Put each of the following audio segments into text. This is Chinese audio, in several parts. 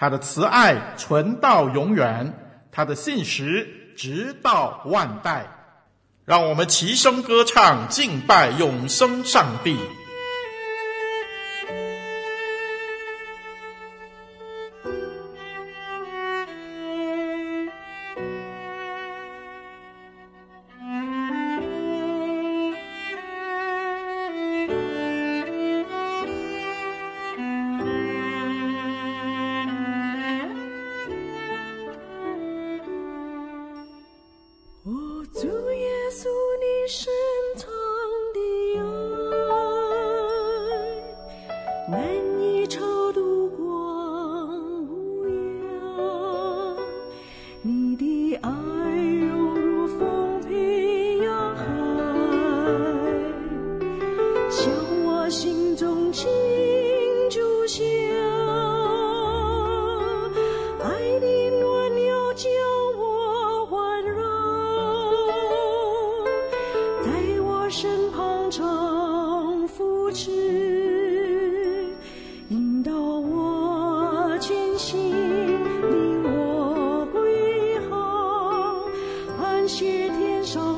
他的慈爱存到永远，他的信实直到万代。让我们齐声歌唱，敬拜永生上帝。感谢天上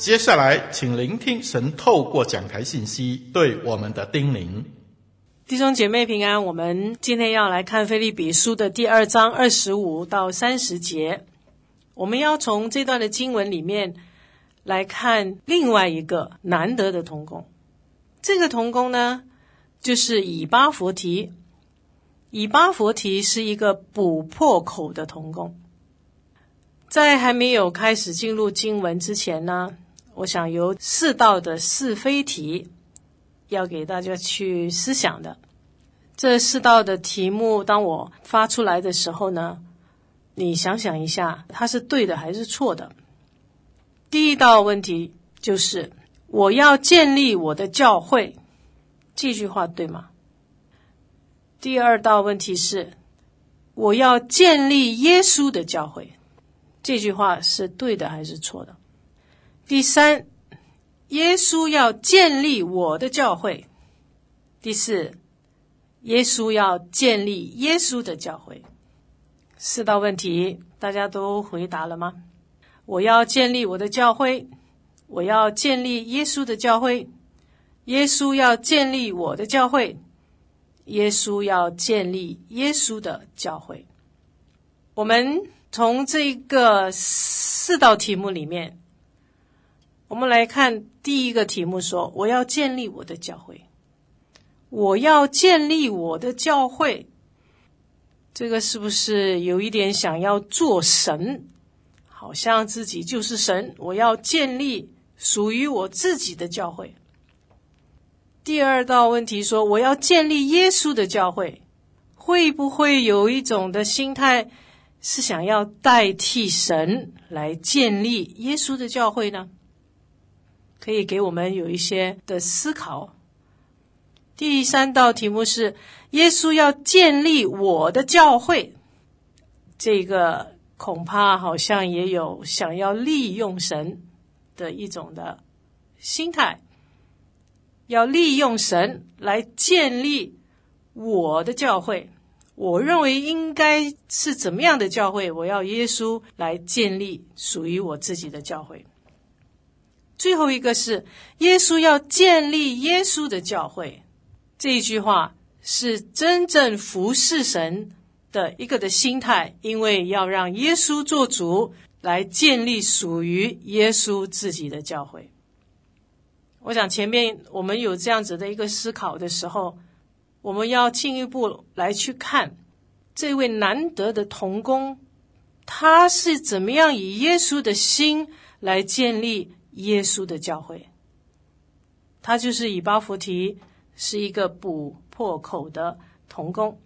接下来，请聆听神透过讲台信息对我们的叮咛。弟兄姐妹平安，我们今天要来看腓立比书的第二章二十五到三十节。我们要从这段的经文里面来看另外一个难得的童工。这个童工呢，就是以巴佛提。以巴佛提是一个补破口的童工。在还没有开始进入经文之前呢，我想有四道的是非题要给大家去思想的。这四道的题目，当我发出来的时候呢，你想想一下，它是对的还是错的？第一道问题就是我要建立我的教会，这句话对吗？第二道问题是我要建立耶稣的教会，这句话是对的还是错的？第三，耶稣要建立我的教会。第四，耶稣要建立耶稣的教会。四道问题，大家都回答了吗？我要建立我的教会，我要建立耶稣的教会，耶稣要建立我的教会，耶稣要建立耶稣的教会。我们从这个四道题目里面。我们来看第一个题目说，我要建立我的教会，我要建立我的教会，这个是不是有一点想要做神？好像自己就是神，我要建立属于我自己的教会。第二道问题说，我要建立耶稣的教会，会不会有一种的心态是想要代替神来建立耶稣的教会呢？可以给我们有一些的思考。第三道题目是：耶稣要建立我的教会，这个恐怕好像也有想要利用神的一种的心态，要利用神来建立我的教会。我认为应该是怎么样的教会？我要耶稣来建立属于我自己的教会。最后一个是耶稣要建立耶稣的教会，这一句话是真正服侍神的一个的心态，因为要让耶稣做主，来建立属于耶稣自己的教会。我想前面我们有这样子的一个思考的时候，我们要进一步来去看这位难得的童工，他是怎么样以耶稣的心来建立。耶稣的教会，他就是以巴弗提，是一个补破口的童工。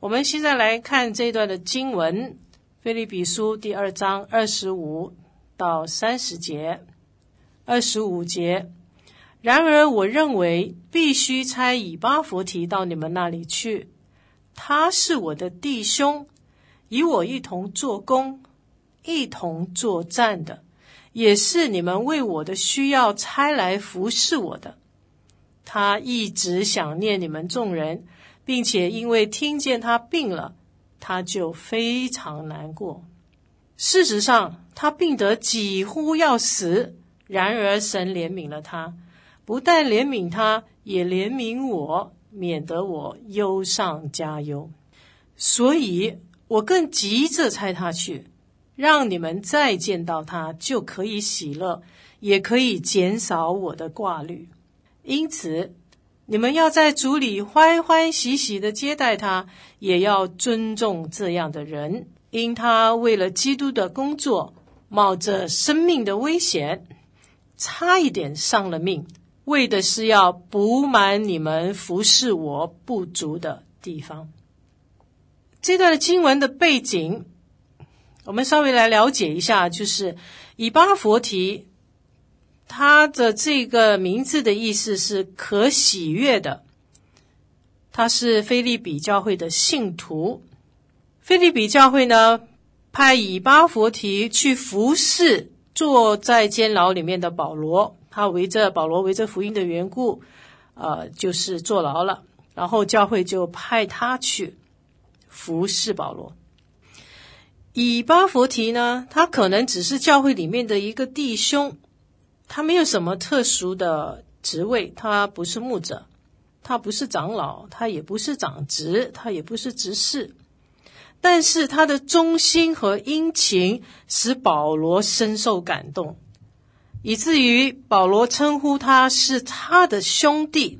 我们现在来看这段的经文，《腓立比书》第二章二十五到三十节。二十五节，然而我认为必须差以巴弗提到你们那里去，他是我的弟兄，与我一同做工，一同作战的。也是你们为我的需要差来服侍我的。他一直想念你们众人，并且因为听见他病了，他就非常难过。事实上，他病得几乎要死，然而神怜悯了他，不但怜悯他，也怜悯我，免得我忧上加忧。所以我更急着差他去，让你们再见到他就可以喜乐，也可以减少我的挂虑。因此，你们要在主里欢欢喜喜的接待他，也要尊重这样的人，因他为了基督的工作，冒着生命的危险，差一点丧了命，为的是要补满你们服侍我不足的地方。这段经文的背景，我们稍微来了解一下，就是以巴弗提，他的这个名字的意思是可喜悦的。他是腓利比教会的信徒，腓利比教会呢，派以巴弗提去服侍坐在监牢里面的保罗，他围着保罗围着福音的缘故，呃，就是坐牢了，然后教会就派他去。服侍保罗，以巴弗提呢，他可能只是教会里面的一个弟兄，他没有什么特殊的职位，他不是牧者，他不是长老，他也不是长执，他也不是执事，但是他的忠心和殷勤使保罗深受感动，以至于保罗称呼他是他的兄弟。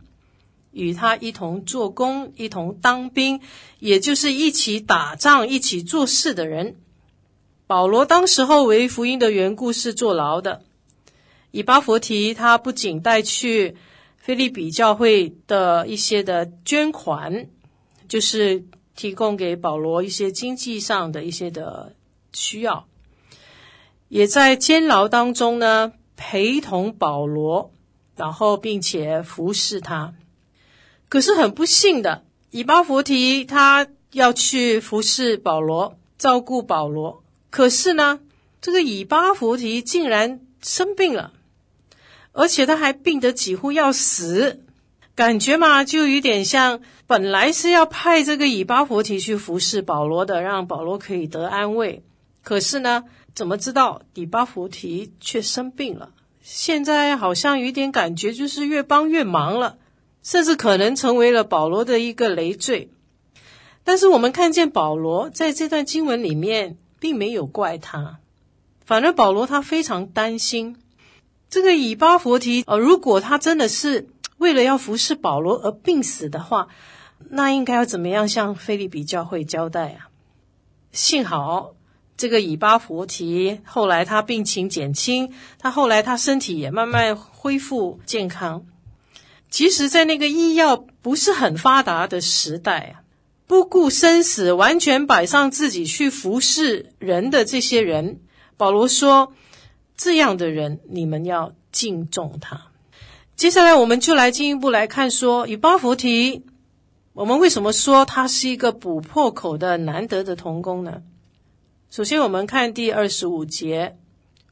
与他一同做工，一同当兵，也就是一起打仗、一起做事的人。保罗当时候为福音的缘故是坐牢的。以巴弗提他不仅带去腓利比教会的一些的捐款，就是提供给保罗一些经济上的一些的需要，也在监牢当中呢陪同保罗，然后并且服侍他。可是很不幸的，以巴弗提他要去服侍保罗，照顾保罗。可是呢，这个以巴弗提竟然生病了，而且他还病得几乎要死，感觉嘛，就有点像本来是要派这个以巴弗提去服侍保罗的，让保罗可以得安慰。可是呢，怎么知道以巴弗提却生病了？现在好像有点感觉，就是越帮越忙了。甚至可能成为了保罗的一个累赘，但是我们看见保罗在这段经文里面并没有怪他，反而保罗他非常担心这个以巴弗提，呃，如果他真的是为了要服侍保罗而病死的话，那应该要怎么样向腓利比教会交代啊？幸好这个以巴弗提后来他病情减轻，他后来他身体也慢慢恢复健康。其实，在那个医药不是很发达的时代啊，不顾生死，完全摆上自己去服侍人的这些人，保罗说：“这样的人，你们要敬重他。”接下来，我们就来进一步来看说，以巴弗提，我们为什么说他是一个补破口的难得的童工呢？首先，我们看第二十五节，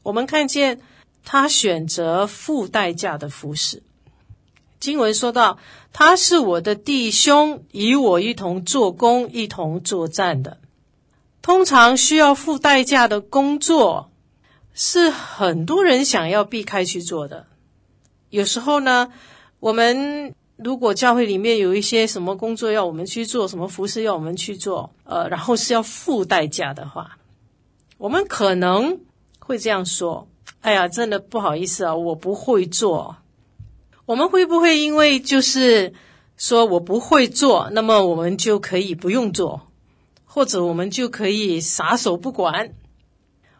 我们看见他选择付代价的服侍。经文说到，他是我的弟兄，与我一同做工，一同作战的。通常需要付代价的工作，是很多人想要避开去做的。有时候呢，我们如果教会里面有一些什么工作要我们去做，什么服事要我们去做，呃，然后是要付代价的话，我们可能会这样说：“哎呀，真的不好意思啊，我不会做。”我们会不会因为就是说我不会做，那么我们就可以不用做，或者我们就可以撒手不管？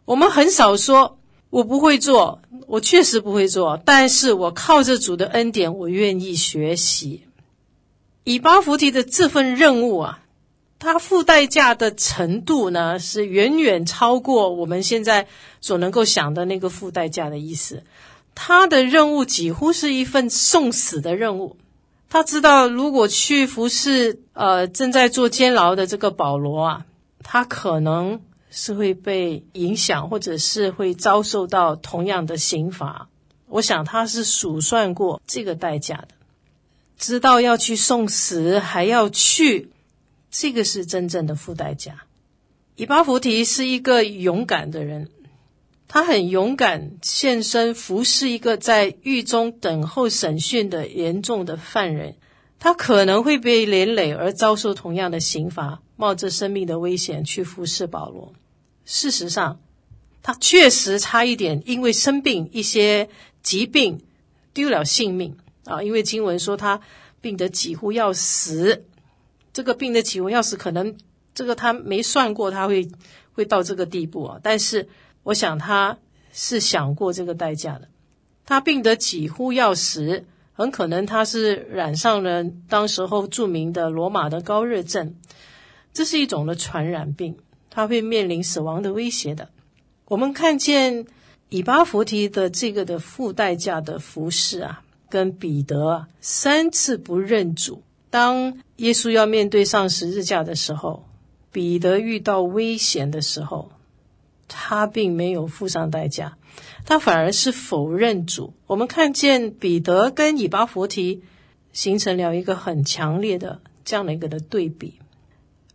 我们很少说我不会做，我确实不会做，但是我靠着主的恩典，我愿意学习。以巴弗提的这份任务啊，它付代价的程度呢，是远远超过我们现在所能够想的那个付代价的意思。他的任务几乎是一份送死的任务。他知道，如果去服侍呃正在坐监牢的这个保罗啊，他可能是会被影响，或者是会遭受到同样的刑罚。我想他是数算过这个代价的，知道要去送死，还要去，这个是真正的付代价。以巴弗提是一个勇敢的人。他很勇敢献身服侍一个在狱中等候审讯的严重的犯人，他可能会被连累而遭受同样的刑罚，冒着生命的危险去服侍保罗。事实上，他确实差一点因为生病一些疾病丢了性命啊！因为经文说他病得几乎要死，这个病得几乎要死，可能这个他没算过他会会到这个地步啊，但是。我想他是想过这个代价的。他病得几乎要死，很可能他是染上了当时候著名的罗马的高热症，这是一种的传染病，他会面临死亡的威胁的。我们看见以巴弗提的这个的付代价的服侍啊，跟彼得啊三次不认主。当耶稣要面对上十字架的时候，彼得遇到危险的时候。他并没有付上代价，他反而是否认主。我们看见彼得跟以巴弗提形成了一个很强烈的这样的一个的对比。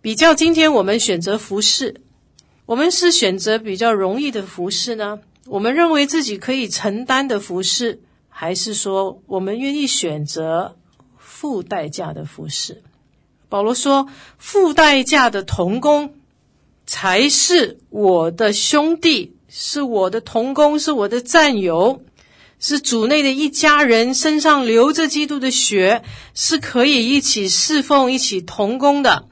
比较今天我们选择服侍，我们是选择比较容易的服侍呢？我们认为自己可以承担的服侍，还是说我们愿意选择付代价的服侍？保罗说：“付代价的童工。”才是我的兄弟，是我的同工，是我的战友，是主内的一家人，身上流着基督的血，是可以一起侍奉、一起同工的，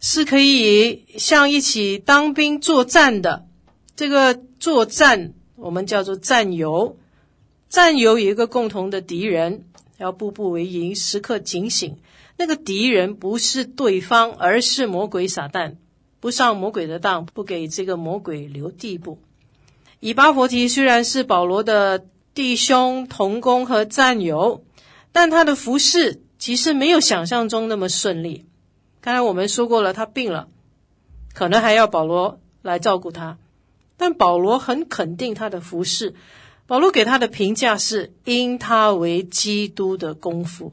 是可以像一起当兵作战的。这个作战，我们叫做战友。战友有一个共同的敌人，要步步为营，时刻警醒。那个敌人不是对方，而是魔鬼撒旦。不上魔鬼的当，不给这个魔鬼留地步。以巴弗提虽然是保罗的弟兄、同工和战友，但他的服侍其实没有想象中那么顺利。刚才我们说过了，他病了，可能还要保罗来照顾他。但保罗很肯定他的服侍，保罗给他的评价是：因他为基督的功夫，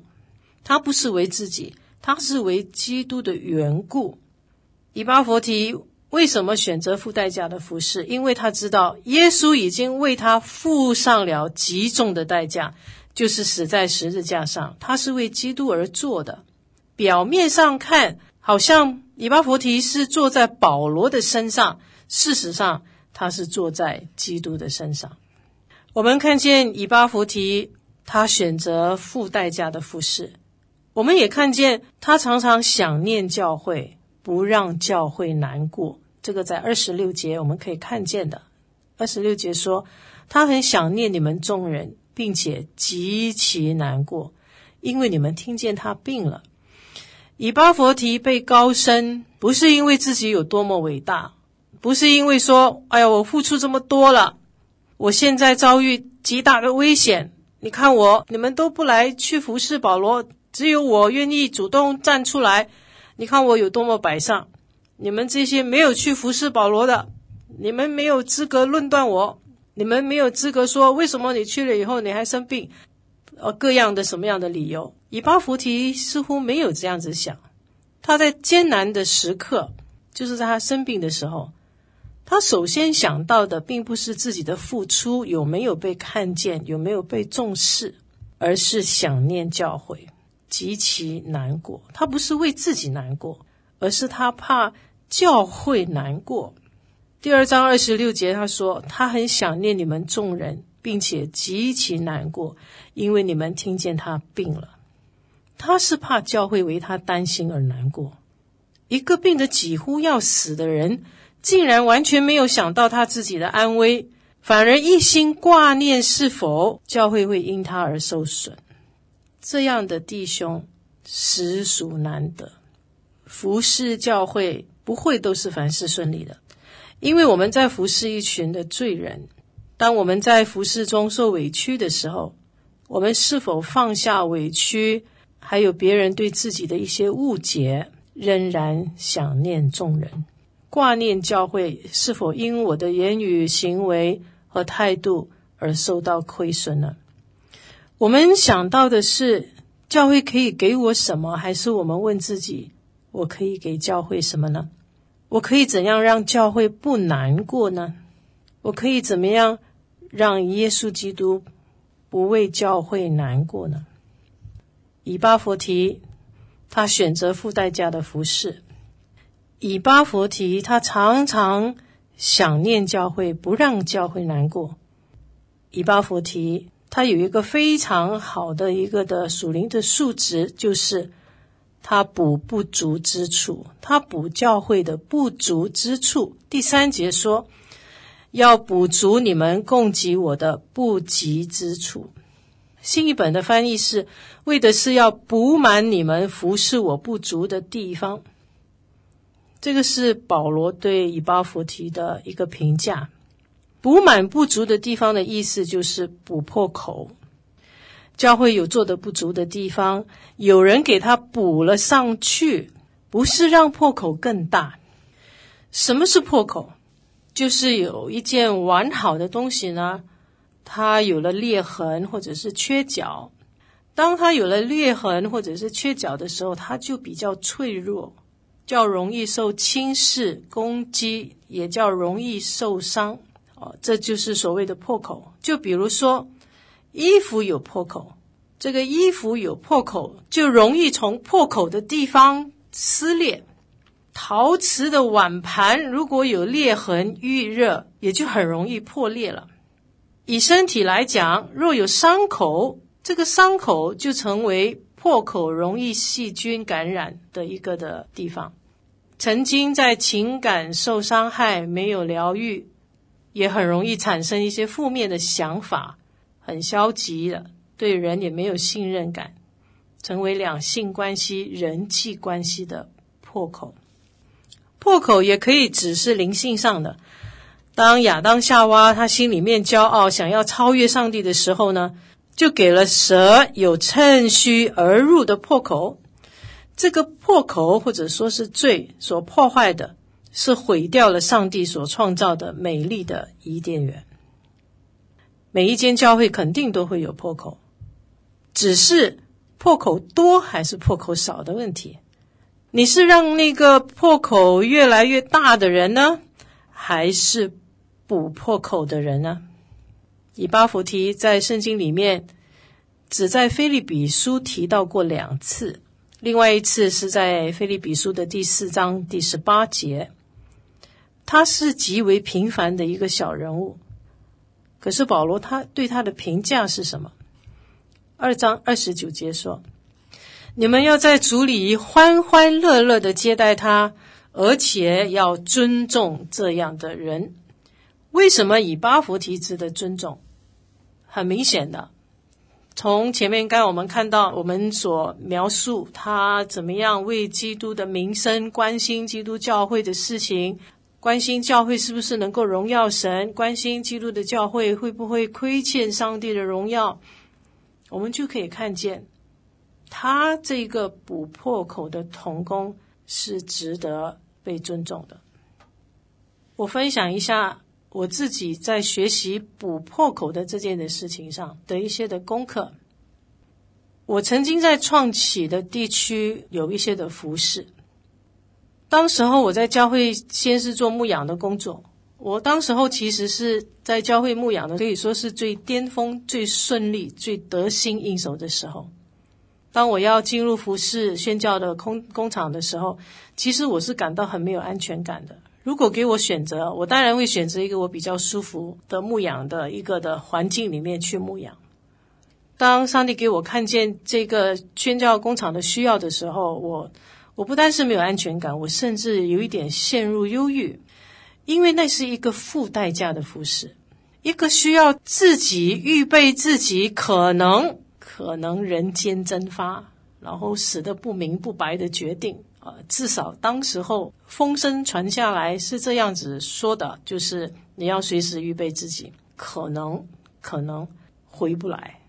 他不是为自己，他是为基督的缘故。以巴弗提为什么选择付代价的服侍？因为他知道耶稣已经为他付上了极重的代价，就是死在十字架上。他是为基督而做的。表面上看，好像以巴弗提是坐在保罗的身上，事实上他是坐在基督的身上。我们看见以巴弗提，他选择付代价的服侍。我们也看见他常常想念教会。不让教会难过，这个在二十六节我们可以看见的。二十六节说，他很想念你们众人，并且极其难过，因为你们听见他病了。以巴弗提被高升，不是因为自己有多么伟大，不是因为说，哎呀，我付出这么多了，我现在遭遇极大的危险，你看我，你们都不来去服侍保罗，只有我愿意主动站出来。你看我有多么摆上，你们这些没有去服侍保罗的，你们没有资格论断我，你们没有资格说为什么你去了以后你还生病，呃，各样的什么样的理由。以巴弗提似乎没有这样子想，他在艰难的时刻，就是在他生病的时候，他首先想到的并不是自己的付出有没有被看见，有没有被重视，而是想念教会。极其难过，他不是为自己难过，而是他怕教会难过。第二章二十六节他说，他很想念你们众人，并且极其难过，因为你们听见他病了。他是怕教会为他担心而难过。一个病得几乎要死的人，竟然完全没有想到他自己的安危，反而一心挂念是否教会会因他而受损。这样的弟兄实属难得。服侍教会不会都是凡事顺利的，因为我们在服侍一群的罪人。当我们在服侍中受委屈的时候，我们是否放下委屈，还有别人对自己的一些误解，仍然想念众人，挂念教会？是否因我的言语、行为和态度而受到亏损呢？我们想到的是教会可以给我什么，还是我们问自己，我可以给教会什么呢？我可以怎样让教会不难过呢？我可以怎么样让耶稣基督不为教会难过呢？以巴弗提，他选择付代价的服侍。以巴弗提，他常常想念教会，不让教会难过。以巴弗提，他有一个非常好的一个的属灵的素质，就是他补不足之处，他补教会的不足之处。第三节说，要补足你们供给我的不及之处。新译本的翻译是，为的是要补满你们服侍我不足的地方。这个是保罗对以巴弗提的一个评价。补满不足的地方的意思就是补破口。教会有做的不足的地方，有人给他补了上去，不是让破口更大。什么是破口？就是有一件完好的东西呢，它有了裂痕或者是缺角，当它有了裂痕或者是缺角的时候，它就比较脆弱，较容易受轻视、攻击，也较容易受伤。哦，这就是所谓的破口。就比如说，衣服有破口，这个衣服有破口，就容易从破口的地方撕裂。陶瓷的碗盘如果有裂痕、遇热，也就很容易破裂了。以身体来讲，若有伤口，这个伤口就成为破口，容易细菌感染的一个的地方。曾经在情感受伤害、没有疗愈，也很容易产生一些负面的想法，很消极的，对人也没有信任感，成为两性关系、人际关系的破口。破口也可以只是灵性上的。当亚当夏娃他心里面骄傲，想要超越上帝的时候呢，就给了蛇有趁虚而入的破口。这个破口或者说是罪所破坏的，是毁掉了上帝所创造的美丽的伊甸园。每一间教会肯定都会有破口，只是破口多还是破口少的问题。你是让那个破口越来越大的人呢，还是？补破口的人呢？以巴弗提在圣经里面只在腓利比书提到过两次，另外一次是在腓利比书的第四章第十八节。他是极为平凡的一个小人物，可是保罗他对他的评价是什么？二章二十九节说：“你们要在主里欢欢乐乐的接待他，而且要尊重这样的人。”为什么以巴弗提值得尊重？很明显的，从前面刚我们看到，我们所描述他怎么样为基督的名声关心基督教会的事情，关心教会是不是能够荣耀神，关心基督的教会会不会亏欠上帝的荣耀，我们就可以看见他这个补破口的童工是值得被尊重的。我分享一下。我自己在学习补破口的这件的事情上的一些的功课。我曾经在创启的地区有一些的服饰。当时候我在教会先是做牧养的工作。我当时候其实是在教会牧养的，可以说是最巅峰、最顺利、最得心应手的时候。当我要进入服饰宣教的工工厂的时候，其实我是感到很没有安全感的。如果给我选择，我当然会选择一个我比较舒服的牧养的一个的环境里面去牧养。当上帝给我看见这个宣教工厂的需要的时候，我我不单是没有安全感，我甚至有一点陷入忧郁，因为那是一个付代价的服事，一个需要自己预备自己可能可能人间蒸发，然后死得不明不白的决定。呃，至少当时候风声传下来是这样子说的，就是你要随时预备自己，可能可能回不来。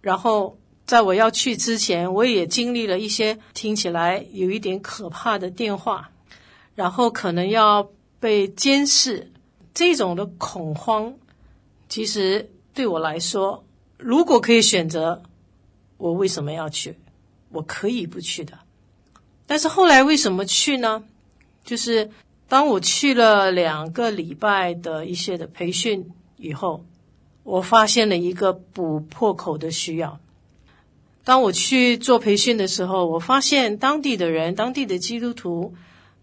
然后在我要去之前，我也经历了一些听起来有一点可怕的电话，然后可能要被监视，这种的恐慌，其实对我来说，如果可以选择，我为什么要去？我可以不去的。但是后来为什么去呢？就是当我去了两个礼拜的一些的培训以后，我发现了一个补破口的需要。当我去做培训的时候，我发现当地的人，当地的基督徒，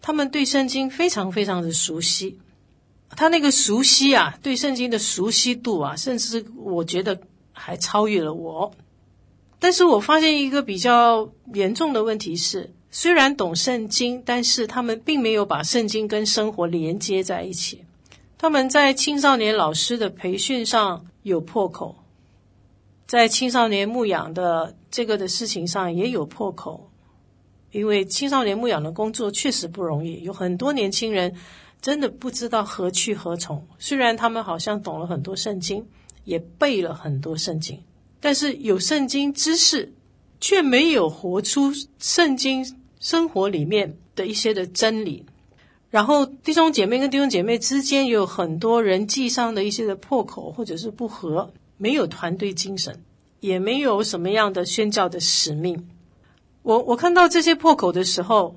他们对圣经非常非常的熟悉。他那个熟悉啊，对圣经的熟悉度啊，甚至我觉得还超越了我。但是我发现一个比较严重的问题是，虽然懂圣经，但是他们并没有把圣经跟生活连接在一起。他们在青少年老师的培训上有破口，在青少年牧养的这个的事情上也有破口，因为青少年牧养的工作确实不容易，有很多年轻人真的不知道何去何从。虽然他们好像懂了很多圣经，也背了很多圣经，但是有圣经知识，却没有活出圣经。生活里面的一些的真理，然后弟兄姐妹跟弟兄姐妹之间有很多人际上的一些的破口或者是不和，没有团队精神，也没有什么样的宣教的使命。我我看到这些破口的时候，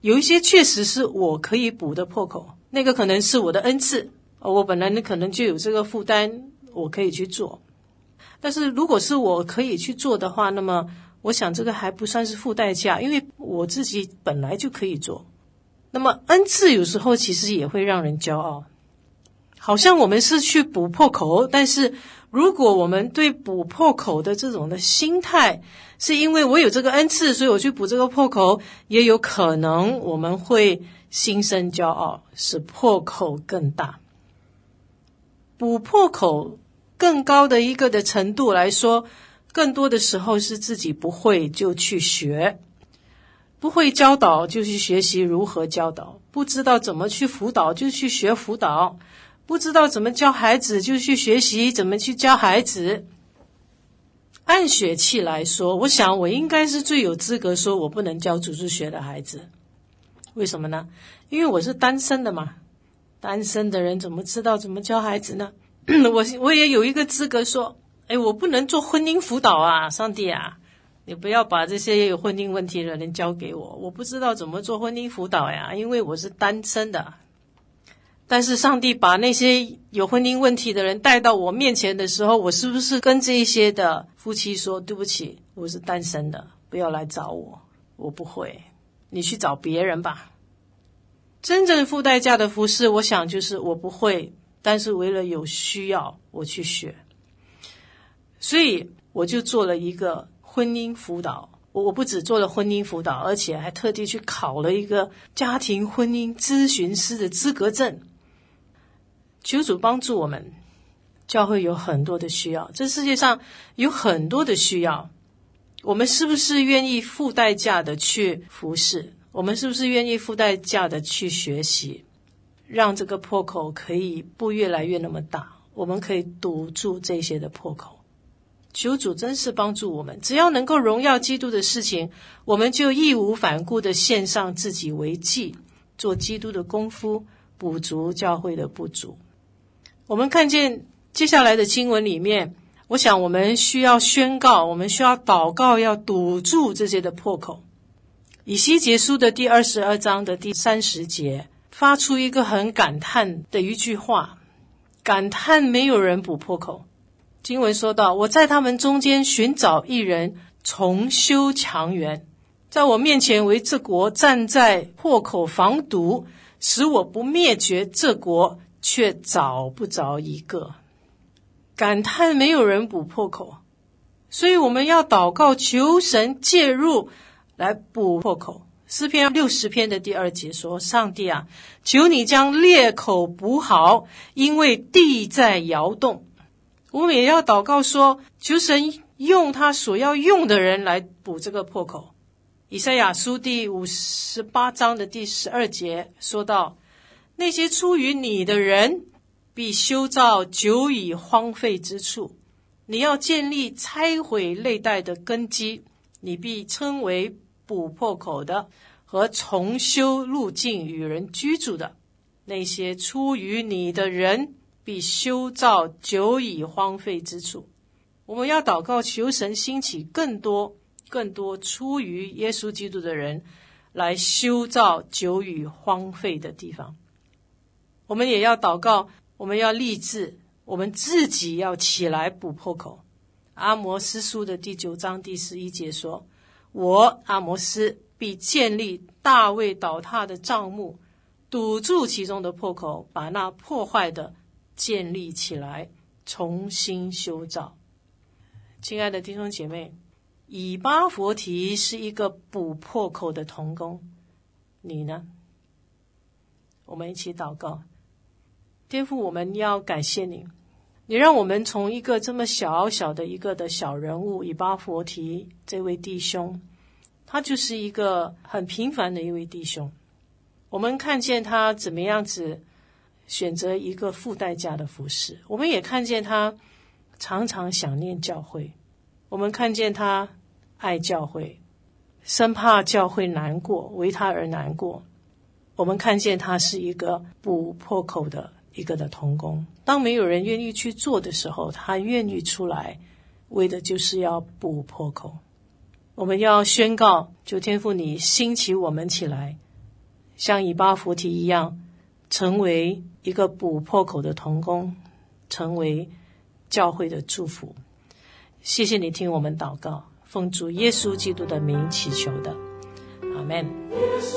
有一些确实是我可以补的破口，那个可能是我的恩赐，我本来呢可能就有这个负担，我可以去做。但是如果是我可以去做的话，那么。我想这个还不算是付代价，因为我自己本来就可以做。那么恩赐有时候其实也会让人骄傲，好像我们是去补破口，但是如果我们对补破口的这种的心态，是因为我有这个恩赐，所以我去补这个破口，也有可能我们会心生骄傲，使破口更大。补破口更高的一个的程度来说。更多的时候是自己不会就去学，不会教导就去学习如何教导，不知道怎么去辅导就去学辅导，不知道怎么教孩子就去学习怎么去教孩子。按血气来说，我想我应该是最有资格说我不能教主日学的孩子。为什么呢？因为我是单身的嘛，单身的人怎么知道怎么教孩子呢？我我也有一个资格说。哎，我不能做婚姻辅导啊！上帝啊，你不要把这些有婚姻问题的人交给我，我不知道怎么做婚姻辅导呀，因为我是单身的。但是上帝把那些有婚姻问题的人带到我面前的时候，我是不是跟这一些的夫妻说：“对不起，我是单身的，不要来找我，我不会，你去找别人吧。”真正付代价的服饰，我想就是我不会，但是为了有需要，我去学。所以我就做了一个婚姻辅导，我我不只做了婚姻辅导，而且还特地去考了一个家庭婚姻咨询师的资格证。求主帮助我们，教会有很多的需要，这世界上有很多的需要，我们是不是愿意付代价的去服侍？我们是不是愿意付代价的去学习，让这个破口可以不越来越那么大？我们可以堵住这些的破口。求主真是帮助我们，只要能够荣耀基督的事情，我们就义无反顾地献上自己为祭，做基督的功夫，补足教会的不足。我们看见接下来的经文里面，我想我们需要宣告，我们需要祷告，要堵住这些的破口。以西结书的第二十二章的第三十节，发出一个很感叹的一句话，感叹没有人补破口。经文说道：“我在他们中间寻找一人，重修墙垣，在我面前为这国站在破口防堵，使我不灭绝这国，却找不着一个。感叹没有人补破口，所以我们要祷告，求神介入来补破口。诗篇六十篇的第二节说：上帝啊，求你将裂口补好，因为地在摇动。”我们也要祷告说，求神用他所要用的人来补这个破口。以赛亚书第五十八章的第十二节说道：“那些出于你的人，必修造久已荒废之处；你要建立拆毁累代的根基，你必称为补破口的和重修路径与人居住的。那些出于你的人。”必修造久已荒废之处。我们要祷告，求神兴起更多、更多出于耶稣基督的人，来修造久已荒废的地方。我们也要祷告，我们要立志，我们自己要起来补破口。阿摩斯书的第九章第十一节说：“我阿摩斯必建立大卫倒塌的帐幕，堵住其中的破口，把那破坏的建立起来，重新修造。”亲爱的弟兄姐妹，以巴弗提是一个补破口的童工，你呢？我们一起祷告，天父，我们要感谢你。你让我们从一个这么小小的一个的小人物以巴弗提这位弟兄，他就是一个很平凡的一位弟兄。我们看见他怎么样子选择一个付代价的服侍，我们也看见他常常想念教会，我们看见他爱教会，生怕教会难过，为他而难过。我们看见他是一个不破口的。一个的同工，当没有人愿意去做的时候，他愿意出来，为的就是要补破口。我们要宣告，就天父你兴起我们起来，像以巴弗提一样，成为一个补破口的同工，成为教会的祝福。谢谢你听我们祷告，奉主耶稣基督的名祈求的，阿门。耶稣